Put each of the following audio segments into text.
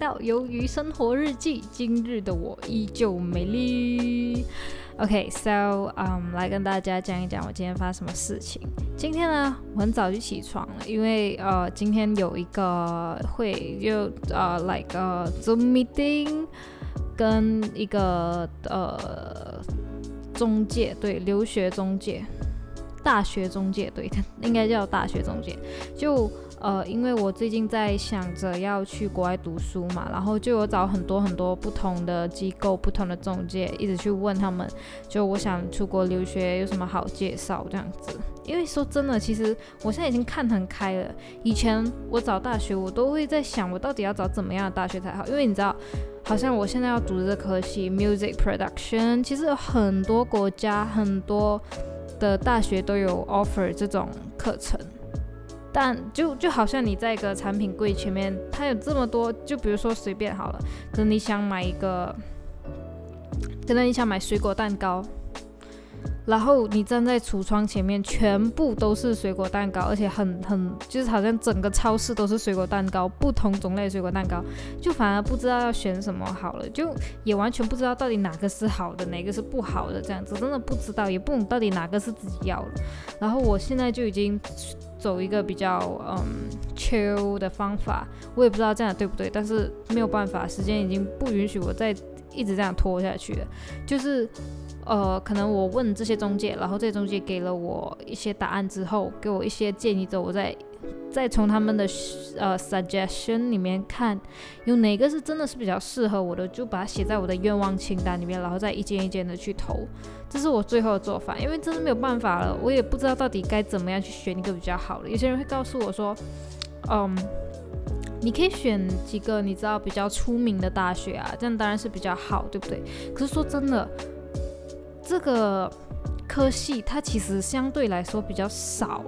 到《鱿鱼生活日记》。今日的我依旧美丽。OK，so，嗯，来跟大家讲一讲我今天发生什么事情。今天呢，我很早就起床了，因为呃，今天有一个会，就呃，like a Zoom meeting，跟一个呃中介，对，留学中介，大学中介，对，应该叫大学中介，就。呃，因为我最近在想着要去国外读书嘛，然后就有找很多很多不同的机构、不同的中介，一直去问他们，就我想出国留学有什么好介绍这样子。因为说真的，其实我现在已经看很开了。以前我找大学，我都会在想，我到底要找怎么样的大学才好？因为你知道，好像我现在要读的这科系 music production，其实有很多国家、很多的大学都有 offer 这种课程。但就就好像你在一个产品柜前面，它有这么多，就比如说随便好了，可能你想买一个，可能你想买水果蛋糕，然后你站在橱窗前面，全部都是水果蛋糕，而且很很就是好像整个超市都是水果蛋糕，不同种类水果蛋糕，就反而不知道要选什么好了，就也完全不知道到底哪个是好的，哪个是不好的，这样子真的不知道，也不懂到底哪个是自己要的。然后我现在就已经。走一个比较嗯 chill 的方法，我也不知道这样对不对，但是没有办法，时间已经不允许我再一直这样拖下去了。就是呃，可能我问这些中介，然后这些中介给了我一些答案之后，给我一些建议之后，我再。再从他们的呃 suggestion 里面看，有哪个是真的是比较适合我的，就把它写在我的愿望清单里面，然后再一件一件的去投。这是我最后的做法，因为真的没有办法了，我也不知道到底该怎么样去选一个比较好的。有些人会告诉我说，嗯，你可以选几个你知道比较出名的大学啊，这样当然是比较好，对不对？可是说真的，这个科系它其实相对来说比较少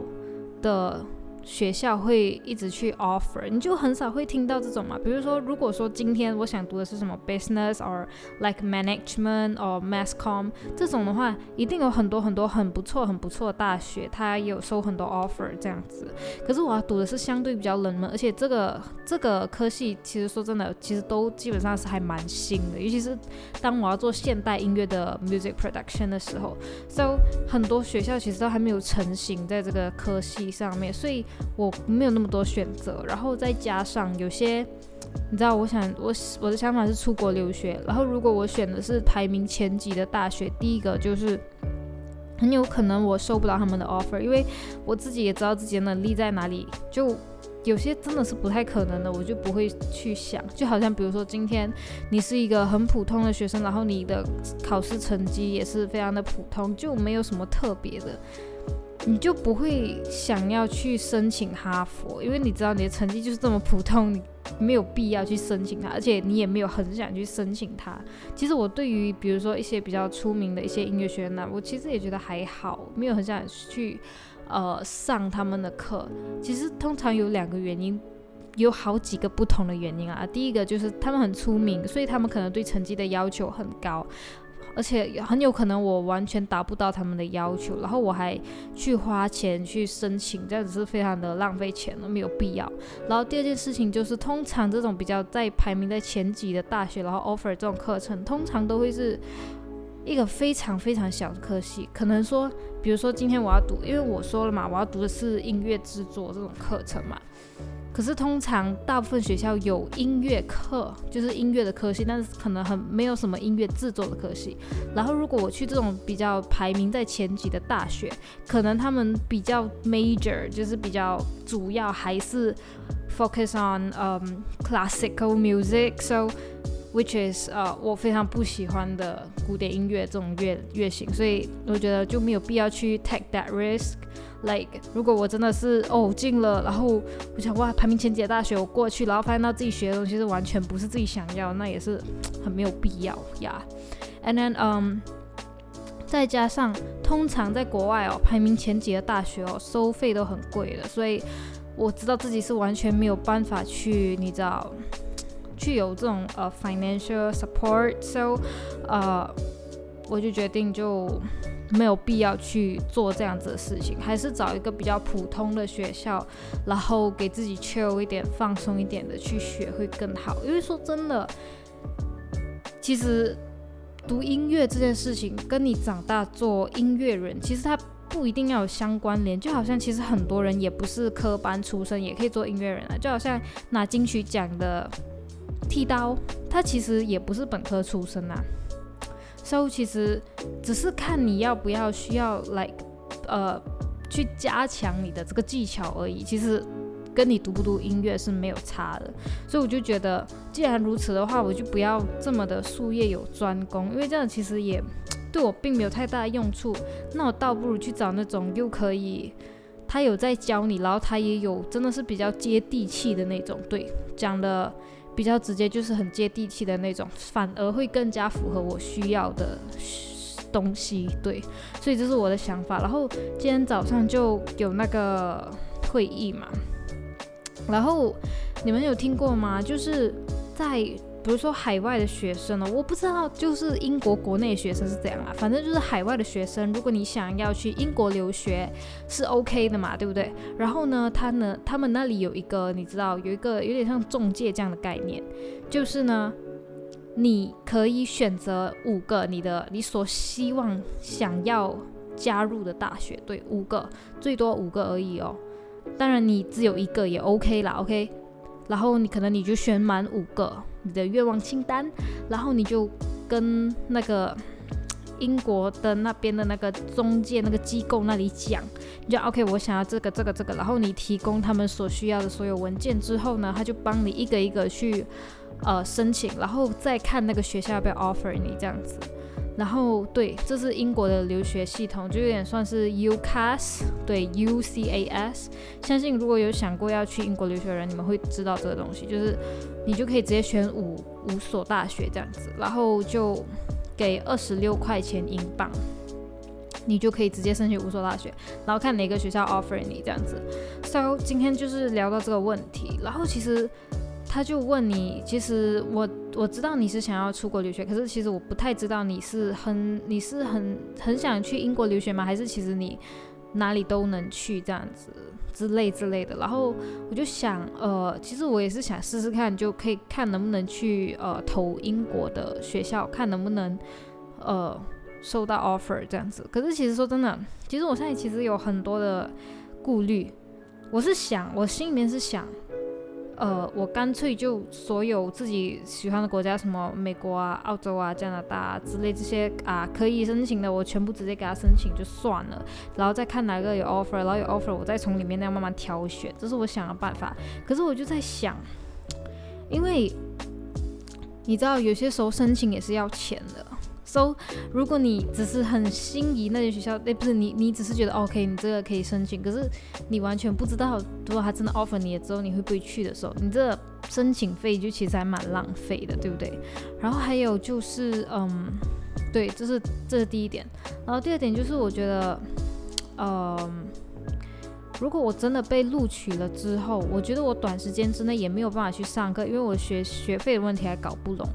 的。学校会一直去 offer，你就很少会听到这种嘛。比如说，如果说今天我想读的是什么 business or like management or mass com 这种的话，一定有很多很多很不错很不错的大学，它有收很多 offer 这样子。可是我要读的是相对比较冷门，而且这个这个科系其实说真的，其实都基本上是还蛮新的，尤其是当我要做现代音乐的 music production 的时候，so 很多学校其实都还没有成型在这个科系上面，所以。我没有那么多选择，然后再加上有些，你知道，我想我我的想法是出国留学，然后如果我选的是排名前几的大学，第一个就是很有可能我收不到他们的 offer，因为我自己也知道自己的能力在哪里，就有些真的是不太可能的，我就不会去想。就好像比如说今天你是一个很普通的学生，然后你的考试成绩也是非常的普通，就没有什么特别的。你就不会想要去申请哈佛，因为你知道你的成绩就是这么普通，你没有必要去申请它，而且你也没有很想去申请它。其实我对于比如说一些比较出名的一些音乐学院呢，我其实也觉得还好，没有很想去呃上他们的课。其实通常有两个原因，有好几个不同的原因啊。第一个就是他们很出名，所以他们可能对成绩的要求很高。而且很有可能我完全达不到他们的要求，然后我还去花钱去申请，这样子是非常的浪费钱了，没有必要。然后第二件事情就是，通常这种比较在排名在前几的大学，然后 offer 这种课程，通常都会是一个非常非常小的科系，可能说，比如说今天我要读，因为我说了嘛，我要读的是音乐制作这种课程嘛。可是通常大部分学校有音乐课，就是音乐的科系，但是可能很没有什么音乐制作的科系。然后如果我去这种比较排名在前几的大学，可能他们比较 major，就是比较主要还是 focus on um classical music，so which is 呃我非常不喜欢的古典音乐这种乐乐型，所以我觉得就没有必要去 take that risk。Like，如果我真的是哦进了，然后我想哇排名前几的大学我过去，然后发现到自己学的东西是完全不是自己想要，那也是很没有必要呀。And then，嗯，再加上通常在国外哦排名前几的大学哦收费都很贵的，所以我知道自己是完全没有办法去，你知道，去有这种呃 financial support，so 呃。我就决定就没有必要去做这样子的事情，还是找一个比较普通的学校，然后给自己 chill 一点、放松一点的去学会更好。因为说真的，其实读音乐这件事情跟你长大做音乐人，其实它不一定要有相关联。就好像其实很多人也不是科班出身，也可以做音乐人啊。就好像拿金曲奖的剃刀，他其实也不是本科出身啊。都其实只是看你要不要需要来，呃，去加强你的这个技巧而已。其实跟你读不读音乐是没有差的。所以我就觉得，既然如此的话，我就不要这么的术业有专攻，因为这样其实也对我并没有太大的用处。那我倒不如去找那种又可以他有在教你，然后他也有真的是比较接地气的那种，对，讲的。比较直接，就是很接地气的那种，反而会更加符合我需要的东西。对，所以这是我的想法。然后今天早上就有那个会议嘛，然后你们有听过吗？就是在。比如说海外的学生呢，我不知道就是英国国内学生是怎样啊，反正就是海外的学生，如果你想要去英国留学是 OK 的嘛，对不对？然后呢，他呢，他们那里有一个你知道有一个有点像中介这样的概念，就是呢，你可以选择五个你的你所希望想要加入的大学，对，五个最多五个而已哦。当然你只有一个也 OK 啦，OK。然后你可能你就选满五个你的愿望清单，然后你就跟那个英国的那边的那个中介那个机构那里讲，你就 OK，我想要这个这个这个，然后你提供他们所需要的所有文件之后呢，他就帮你一个一个去呃申请，然后再看那个学校要不要 offer 你这样子。然后对，这是英国的留学系统，就有点算是 UCAS，对 UCAS。相信如果有想过要去英国留学的人，你们会知道这个东西，就是你就可以直接选五五所大学这样子，然后就给二十六块钱英镑，你就可以直接申请五所大学，然后看哪个学校 offer 你这样子。So 今天就是聊到这个问题，然后其实。他就问你，其实我我知道你是想要出国留学，可是其实我不太知道你是很你是很很想去英国留学吗？还是其实你哪里都能去这样子之类之类的。然后我就想，呃，其实我也是想试试看，就可以看能不能去呃投英国的学校，看能不能呃收到 offer 这样子。可是其实说真的，其实我现在其实有很多的顾虑，我是想，我心里面是想。呃，我干脆就所有自己喜欢的国家，什么美国啊、澳洲啊、加拿大之类这些啊，可以申请的，我全部直接给他申请就算了，然后再看哪个有 offer，然后有 offer，我再从里面那样慢慢挑选，这是我想的办法。可是我就在想，因为你知道，有些时候申请也是要钱的。So 如果你只是很心仪那些学校，哎，不是你，你只是觉得 OK，你这个可以申请，可是你完全不知道，如果他真的 offer 你了之后，你会不会去的时候，你这申请费就其实还蛮浪费的，对不对？然后还有就是，嗯，对，这是这是第一点。然后第二点就是，我觉得，嗯。如果我真的被录取了之后，我觉得我短时间之内也没有办法去上课，因为我学学费的问题还搞不拢，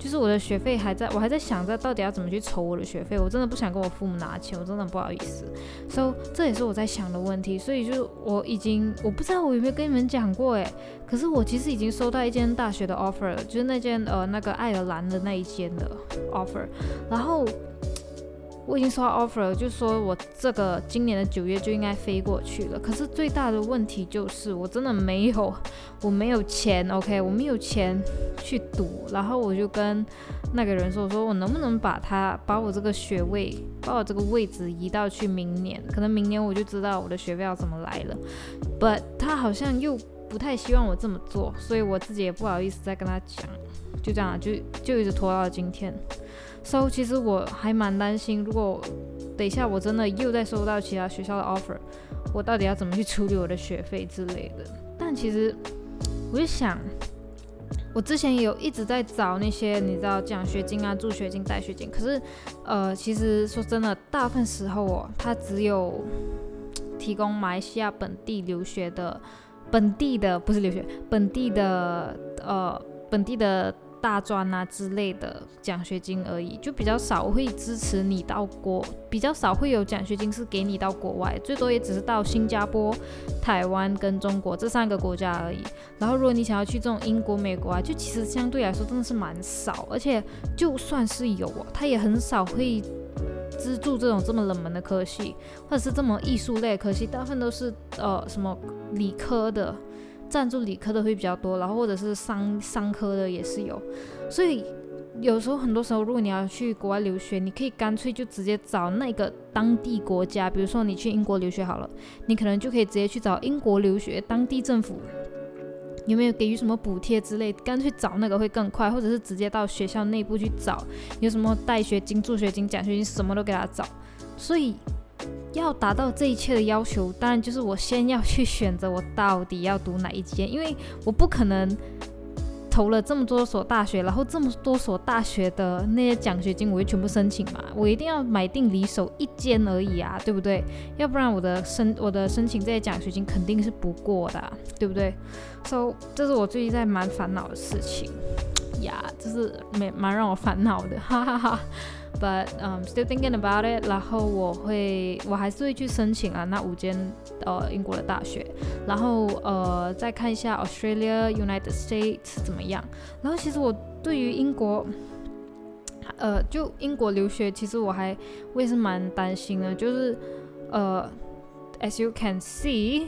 就是我的学费还在我还在想着到底要怎么去筹我的学费，我真的不想跟我父母拿钱，我真的不好意思，所以这也是我在想的问题，所以就是我已经我不知道我有没有跟你们讲过诶，可是我其实已经收到一间大学的 offer 了，就是那间呃那个爱尔兰的那一间的 offer，然后。我已经收到 offer 了，就说我这个今年的九月就应该飞过去了。可是最大的问题就是我真的没有，我没有钱，OK，我没有钱去读。然后我就跟那个人说，我说我能不能把他把我这个学位，把我这个位置移到去明年？可能明年我就知道我的学费要怎么来了。But 他好像又不太希望我这么做，所以我自己也不好意思再跟他讲，就这样，就就一直拖到今天。So，其实我还蛮担心，如果等一下我真的又再收到其他学校的 offer，我到底要怎么去处理我的学费之类的。但其实我就想，我之前有一直在找那些你知道奖学金啊、助学金、贷学金，可是呃，其实说真的，大部分时候哦，它只有提供马来西亚本地留学的本地的不是留学本地的呃本地的。大专啊之类的奖学金而已，就比较少会支持你到国，比较少会有奖学金是给你到国外，最多也只是到新加坡、台湾跟中国这三个国家而已。然后如果你想要去这种英国、美国啊，就其实相对来说真的是蛮少，而且就算是有啊，他也很少会资助这种这么冷门的科系，或者是这么艺术类科系，大部分都是呃什么理科的。赞助理科的会比较多，然后或者是商商科的也是有，所以有时候很多时候，如果你要去国外留学，你可以干脆就直接找那个当地国家，比如说你去英国留学好了，你可能就可以直接去找英国留学当地政府有没有给予什么补贴之类，干脆找那个会更快，或者是直接到学校内部去找有什么带学金、助学金、奖学金，什么都给他找，所以。要达到这一切的要求，当然就是我先要去选择我到底要读哪一间，因为我不可能投了这么多所大学，然后这么多所大学的那些奖学金，我会全部申请嘛？我一定要买定离手一间而已啊，对不对？要不然我的申我的申请这些奖学金肯定是不过的，对不对？So 这是我最近在蛮烦恼的事情呀，这是蛮蛮让我烦恼的，哈哈哈。But um still thinking about it，然后我会我还是会去申请啊那五间呃英国的大学，然后呃再看一下 Australia、United States 怎么样。然后其实我对于英国，呃就英国留学，其实我还我也是蛮担心的，就是呃 as you can see，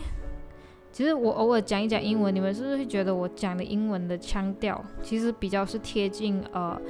其实我偶尔讲一讲英文，你们是不是会觉得我讲的英文的腔调其实比较是贴近呃。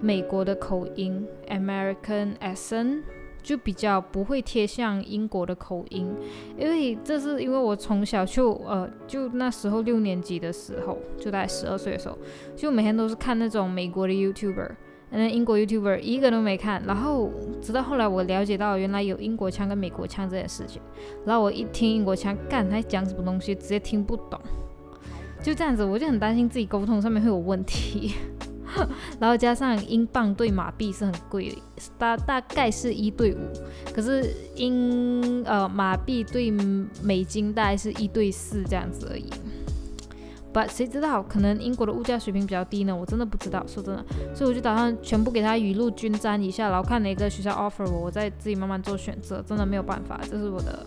美国的口音，American accent，就比较不会贴向英国的口音，因为这是因为我从小就呃，就那时候六年级的时候，就在十二岁的时候，就每天都是看那种美国的 YouTuber，嗯，英国 YouTuber 一个都没看，然后直到后来我了解到原来有英国腔跟美国腔这件事情，然后我一听英国腔，干他讲什么东西，直接听不懂，就这样子，我就很担心自己沟通上面会有问题。然后加上英镑兑马币是很贵的，大大概是一对五，可是英呃马币对美金大概是一对四这样子而已。But 谁知道，可能英国的物价水平比较低呢？我真的不知道，说真的，所以我就打算全部给他雨露均沾一下，然后看哪个学校 offer 我，我再自己慢慢做选择。真的没有办法，这是我的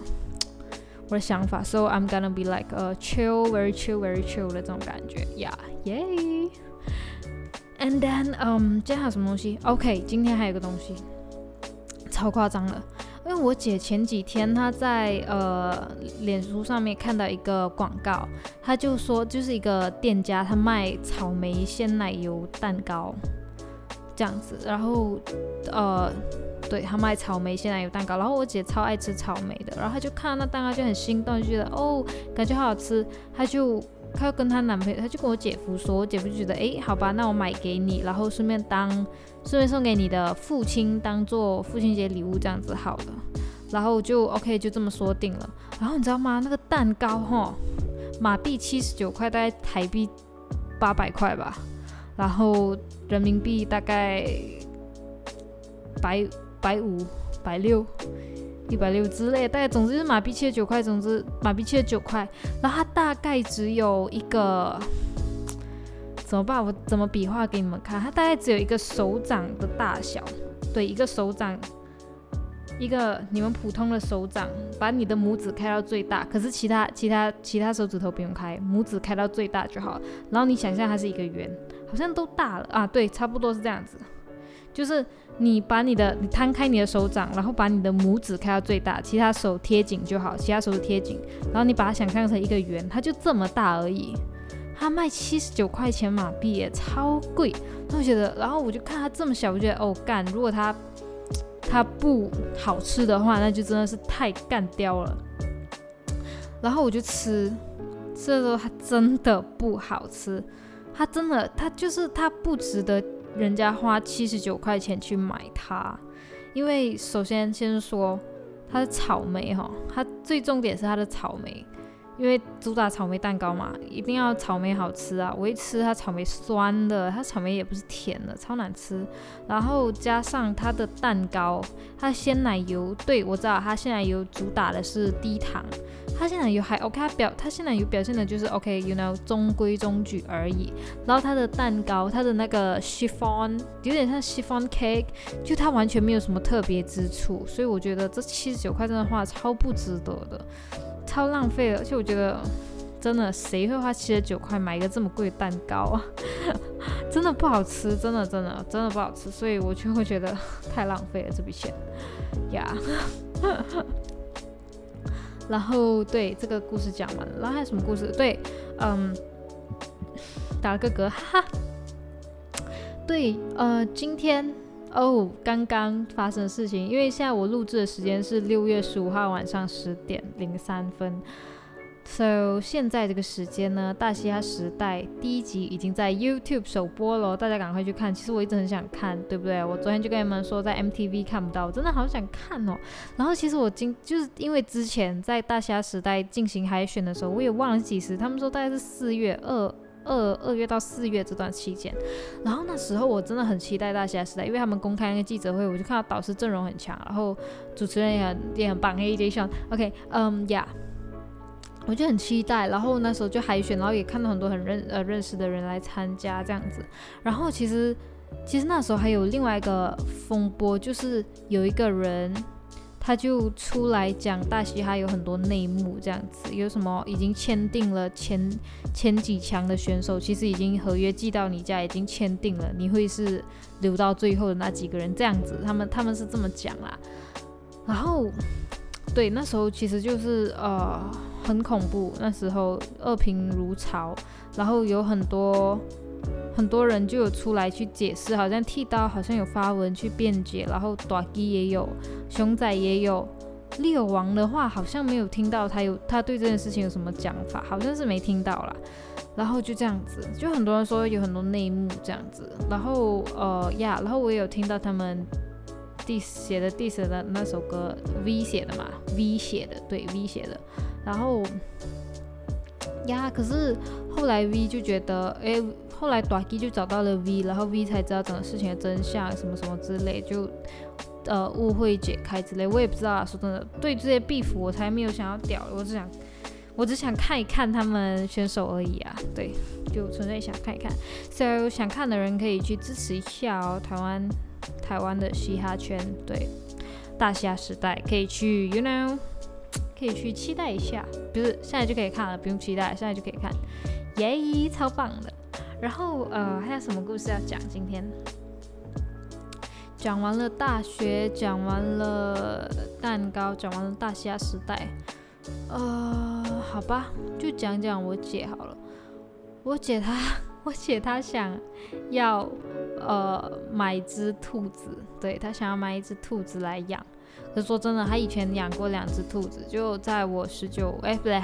我的想法。So I'm gonna be like a chill, very chill, very chill 的这种感觉。Yeah, yay. And then，嗯，今天还有什么东西？OK，今天还有个东西，超夸张了。因为我姐前几天她在呃脸书上面看到一个广告，她就说就是一个店家，他卖草莓鲜奶油蛋糕这样子。然后，呃，对他卖草莓鲜奶油蛋糕。然后我姐超爱吃草莓的，然后她就看到那蛋糕就很心动，就觉得哦，感觉好好吃，她就。她要跟她男朋友，她就跟我姐夫说，我姐夫就觉得，哎，好吧，那我买给你，然后顺便当，顺便送给你的父亲，当做父亲节礼物这样子好了，然后就 OK，就这么说定了。然后你知道吗？那个蛋糕哈，马币七十九块，大概台币八百块吧，然后人民币大概百百五百六。一百六之类，大概总之是马币七十九块，总之马币七十九块，然后它大概只有一个，怎么办？我怎么比划给你们看？它大概只有一个手掌的大小，对，一个手掌，一个你们普通的手掌，把你的拇指开到最大，可是其他其他其他手指头不用开，拇指开到最大就好。然后你想象它是一个圆，好像都大了啊，对，差不多是这样子，就是。你把你的，你摊开你的手掌，然后把你的拇指开到最大，其他手贴紧就好，其他手指贴紧，然后你把它想象成一个圆，它就这么大而已。它卖七十九块钱马币耶，超贵。那我觉得，然后我就看它这么小，我觉得哦干，如果它它不好吃的话，那就真的是太干掉了。然后我就吃，吃的时候它真的不好吃，它真的，它就是它不值得。人家花七十九块钱去买它，因为首先先说它的草莓哈，它最重点是它的草莓，因为主打草莓蛋糕嘛，一定要草莓好吃啊！我一吃它草莓酸的，它草莓也不是甜的，超难吃。然后加上它的蛋糕，它鲜奶油，对我知道它鲜奶油主打的是低糖，它鲜奶油还 OK，它表它鲜奶油表现的就是 OK，you know 中规中矩而已。然后它的蛋糕，它的那个 chiffon 有点像 chiffon cake，就它完全没有什么特别之处，所以我觉得这七十九块真的话超不值得的。超浪费了，而且我觉得真的谁会花七十九块买一个这么贵的蛋糕啊？真的不好吃，真的真的真的不好吃，所以我就会觉得太浪费了这笔钱呀。然后对这个故事讲完了，然后还有什么故事？对，嗯，打了个嗝，哈哈。对，呃，今天。哦，刚刚发生的事情，因为现在我录制的时间是六月十五号晚上十点零三分，so 现在这个时间呢，《大嘻哈时代》第一集已经在 YouTube 首播了，大家赶快去看。其实我一直很想看，对不对？我昨天就跟你们说在 MTV 看不到，我真的好想看哦。然后其实我今就是因为之前在《大嘻哈时代》进行海选的时候，我也忘了几时，他们说大概是四月二。二二月到四月这段期间，然后那时候我真的很期待大虾时代，因为他们公开那个记者会，我就看到导师阵容很强，然后主持人也很也很棒，AJ 上，OK，嗯呀，我就很期待，然后那时候就海选，然后也看到很多很认呃认识的人来参加这样子，然后其实其实那时候还有另外一个风波，就是有一个人。他就出来讲大嘻哈有很多内幕，这样子有什么已经签订了前前几强的选手，其实已经合约寄到你家，已经签订了，你会是留到最后的那几个人，这样子，他们他们是这么讲啦。然后，对，那时候其实就是呃很恐怖，那时候恶评如潮，然后有很多。很多人就有出来去解释，好像剃刀好像有发文去辩解，然后短鸡也有，熊仔也有，猎王的话好像没有听到他有他对这件事情有什么讲法，好像是没听到啦。然后就这样子，就很多人说有很多内幕这样子，然后呃呀，然后我也有听到他们 D 写的 Diss 的那首歌 V 写的嘛，V 写的对 V 写的，然后呀，可是后来 V 就觉得哎。后来短 G 就找到了 V，然后 V 才知道整个事情的真相，什么什么之类，就呃误会解开之类，我也不知道啊。说真的，对这些 B 服我才没有想要屌，我只想我只想看一看他们选手而已啊。对，就纯粹想看一看。So 想看的人可以去支持一下哦，台湾台湾的嘻哈圈，对大嘻哈时代可以去，you know，可以去期待一下，不是现在就可以看了，不用期待，现在就可以看，耶，超棒的。然后呃，还有什么故事要讲？今天讲完了大学，讲完了蛋糕，讲完了大虾时代。呃，好吧，就讲讲我姐好了。我姐她，我姐她想要呃买只兔子，对她想要买一只兔子来养。可是说真的，她以前养过两只兔子，就在我十九，哎不对。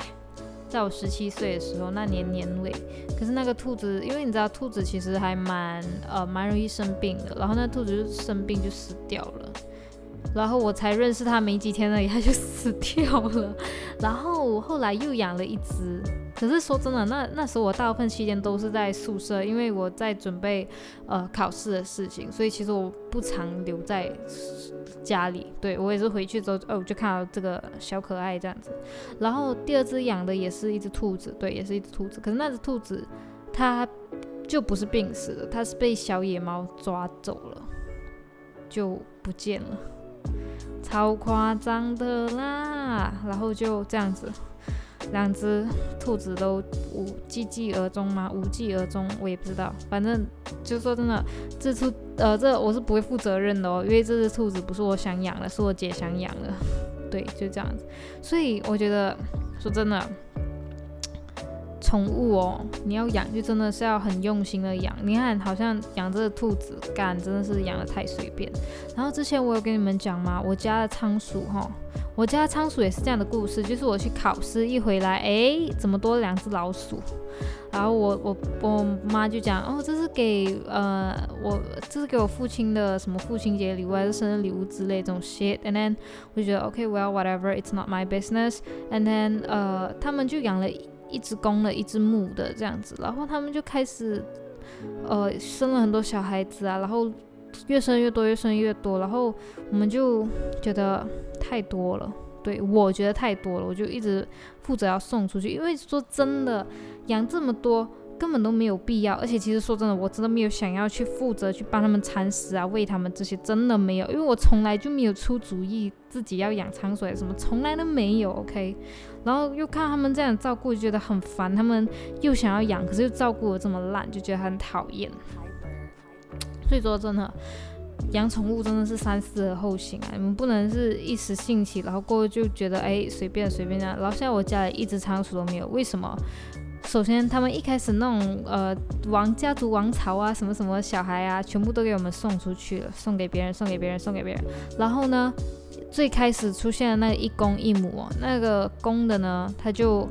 在我十七岁的时候，那年年尾，可是那个兔子，因为你知道兔子其实还蛮呃蛮容易生病的，然后那兔子就生病就死掉了，然后我才认识它没几天呢，它就死掉了，然后后来又养了一只。可是说真的，那那时候我大部分期间都是在宿舍，因为我在准备呃考试的事情，所以其实我不常留在家里。对我也是回去之后，哦，就看到这个小可爱这样子。然后第二只养的也是一只兔子，对，也是一只兔子。可是那只兔子它就不是病死的，它是被小野猫抓走了，就不见了，超夸张的啦。然后就这样子。两只兔子都无寂寂而终吗？无疾而终，我也不知道。反正就说真的，这兔呃，这我是不会负责任的哦，因为这只兔子不是我想养的，是我姐想养的。对，就这样子。所以我觉得，说真的，宠物哦，你要养就真的是要很用心的养。你看，好像养这个兔子，干真的是养的太随便。然后之前我有跟你们讲吗？我家的仓鼠哈。我家的仓鼠也是这样的故事，就是我去考试一回来，哎，怎么多了两只老鼠？然后我我我妈就讲，哦，这是给呃我这是给我父亲的什么父亲节礼物还是生日礼物之类这种 shit。And then 我就觉得 OK well whatever it's not my business。And then 呃他们就养了一只公的，一只母的这样子，然后他们就开始呃生了很多小孩子啊，然后越生越多，越生越多，然后我们就觉得太多了。对我觉得太多了，我就一直负责要送出去。因为说真的，养这么多根本都没有必要。而且其实说真的，我真的没有想要去负责去帮他们铲屎啊、喂他们这些，真的没有。因为我从来就没有出主意自己要养仓鼠什么，从来都没有。OK，然后又看他们这样照顾，就觉得很烦。他们又想要养，可是又照顾的这么烂，就觉得很讨厌。所以说真的。养宠物真的是三思而后行啊！你们不能是一时兴起，然后过后就觉得哎随便随便这样。然后现在我家里一只仓鼠都没有，为什么？首先他们一开始那种呃王家族王朝啊什么什么小孩啊，全部都给我们送出去了，送给别人，送给别人，送给别人。然后呢，最开始出现的那一公一母，那个公的呢，他就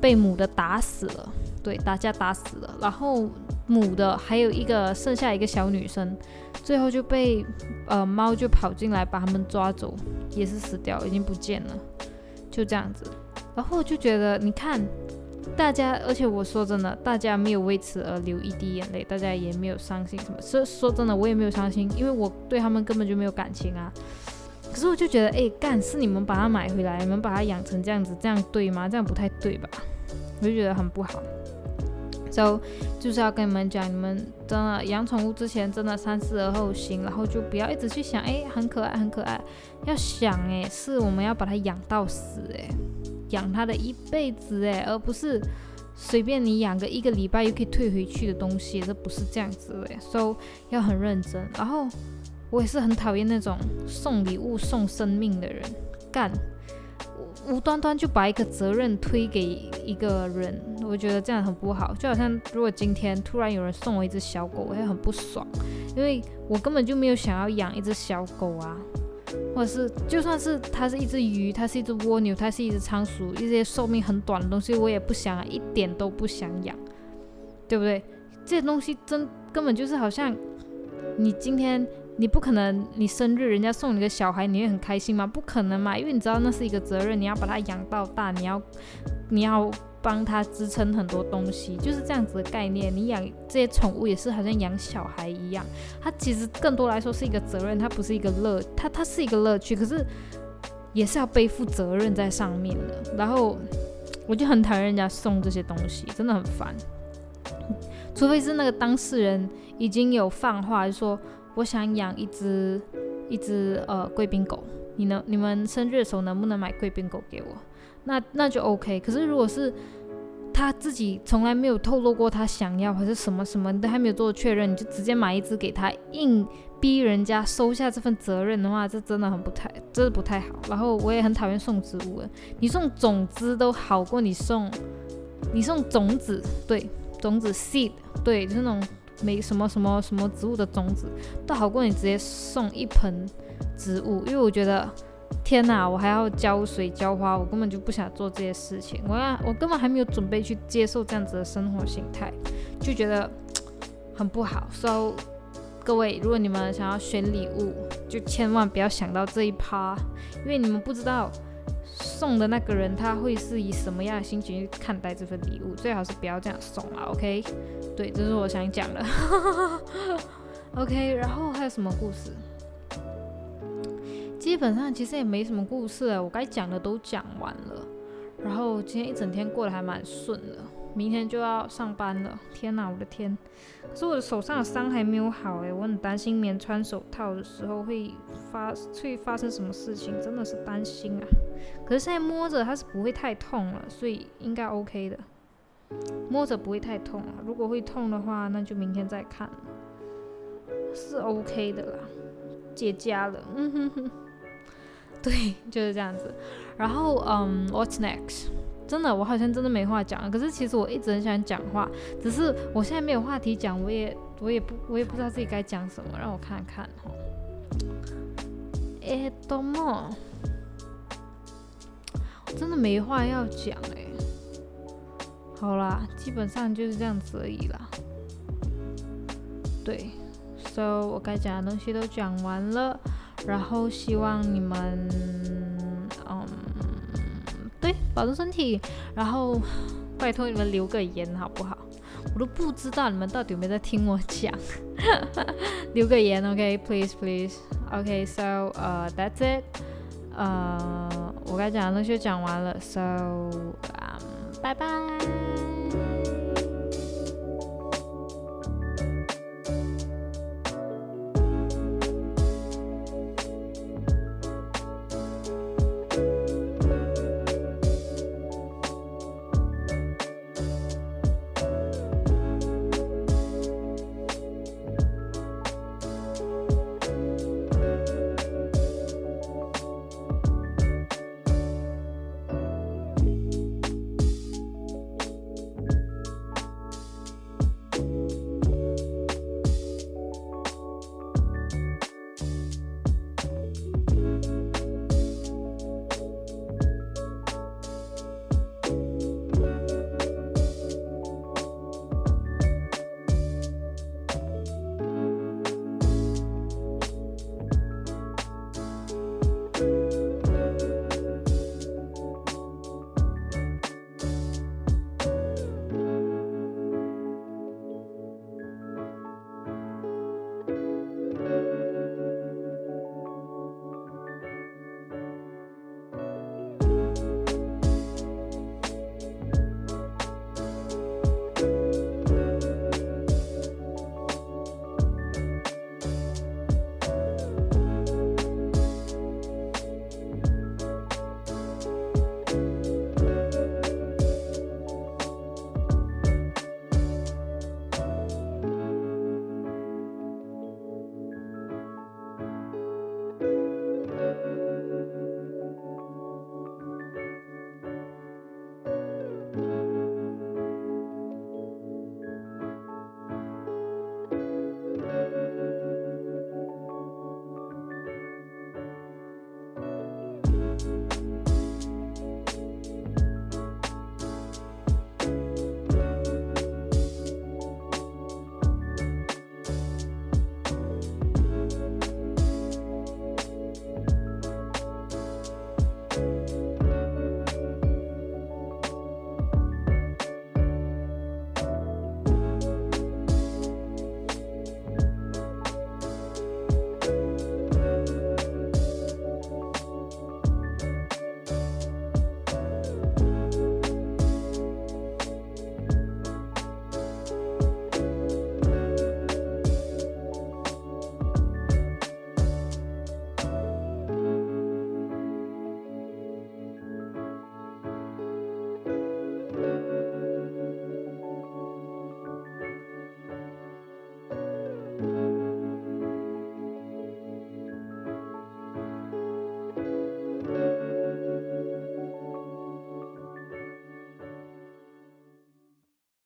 被母的打死了，对，打架打死了。然后母的还有一个剩下一个小女生。最后就被呃猫就跑进来把他们抓走，也是死掉，已经不见了，就这样子。然后就觉得，你看大家，而且我说真的，大家没有为此而流一滴眼泪，大家也没有伤心什么。说说真的，我也没有伤心，因为我对他们根本就没有感情啊。可是我就觉得，哎，干是你们把它买回来，你们把它养成这样子，这样对吗？这样不太对吧？我就觉得很不好。就就是要跟你们讲，你们真的养宠物之前真的三思而后行，然后就不要一直去想，哎，很可爱，很可爱。要想，哎，是我们要把它养到死，哎，养它的一辈子，哎，而不是随便你养个一个礼拜又可以退回去的东西，这不是这样子，哎，so 要很认真。然后我也是很讨厌那种送礼物送生命的人，干。无端端就把一个责任推给一个人，我觉得这样很不好。就好像如果今天突然有人送我一只小狗，我会很不爽，因为我根本就没有想要养一只小狗啊，或者是就算是它是一只鱼，它是一只蜗牛，它是一只仓鼠，一些寿命很短的东西，我也不想，一点都不想养，对不对？这些东西真根本就是好像你今天。你不可能，你生日人家送你个小孩，你会很开心吗？不可能嘛，因为你知道那是一个责任，你要把它养到大，你要你要帮它支撑很多东西，就是这样子的概念。你养这些宠物也是好像养小孩一样，它其实更多来说是一个责任，它不是一个乐，它它是一个乐趣，可是也是要背负责任在上面的。然后我就很讨厌人家送这些东西，真的很烦，除非是那个当事人已经有放话说。我想养一只一只呃贵宾狗，你能你们生日的时候能不能买贵宾狗给我？那那就 OK。可是如果是他自己从来没有透露过他想要还是什么什么，都还没有做确认，你就直接买一只给他，硬逼人家收下这份责任的话，这真的很不太，真的不太好。然后我也很讨厌送植物，你送种子都好过你送你送种子，对，种子 seed，对，就是那种。没什么什么什么植物的种子，都好过你直接送一盆植物，因为我觉得天哪，我还要浇水浇花，我根本就不想做这些事情，我要我根本还没有准备去接受这样子的生活形态，就觉得很不好。So 各位，如果你们想要选礼物，就千万不要想到这一趴，因为你们不知道。送的那个人他会是以什么样的心情去看待这份礼物？最好是不要这样送啊，OK？对，这是我想讲的。OK，然后还有什么故事？基本上其实也没什么故事了，我该讲的都讲完了。然后今天一整天过得还蛮顺的。明天就要上班了，天哪，我的天！可是我的手上的伤还没有好诶，我很担心棉穿手套的时候会发会发生什么事情，真的是担心啊。可是现在摸着它是不会太痛了，所以应该 OK 的，摸着不会太痛啊。如果会痛的话，那就明天再看。是 OK 的啦，结痂了，嗯哼哼，对，就是这样子。然后，嗯，What's next？真的，我好像真的没话讲了。可是其实我一直很想讲话，只是我现在没有话题讲，我也我也不我也不知道自己该讲什么。让我看看哈。えっとも 没话要讲哎。好啦，基本上就是这样子而已啦。对，So 我该讲的东西都讲完了， 然后希望你们，嗯，对，保重身体，然后拜托你们留个言好不好？我都不知道你们到底有没有在听我讲，留个言，OK，Please Please，OK，So 呃，That's it，呃，我该讲的东西讲完了，So 嗯，拜拜。